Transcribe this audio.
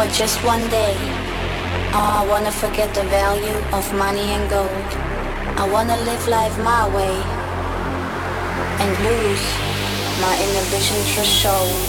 For just one day, Oh, I wanna forget the value of money and gold. I wanna live life my way and lose my inhibition threshold.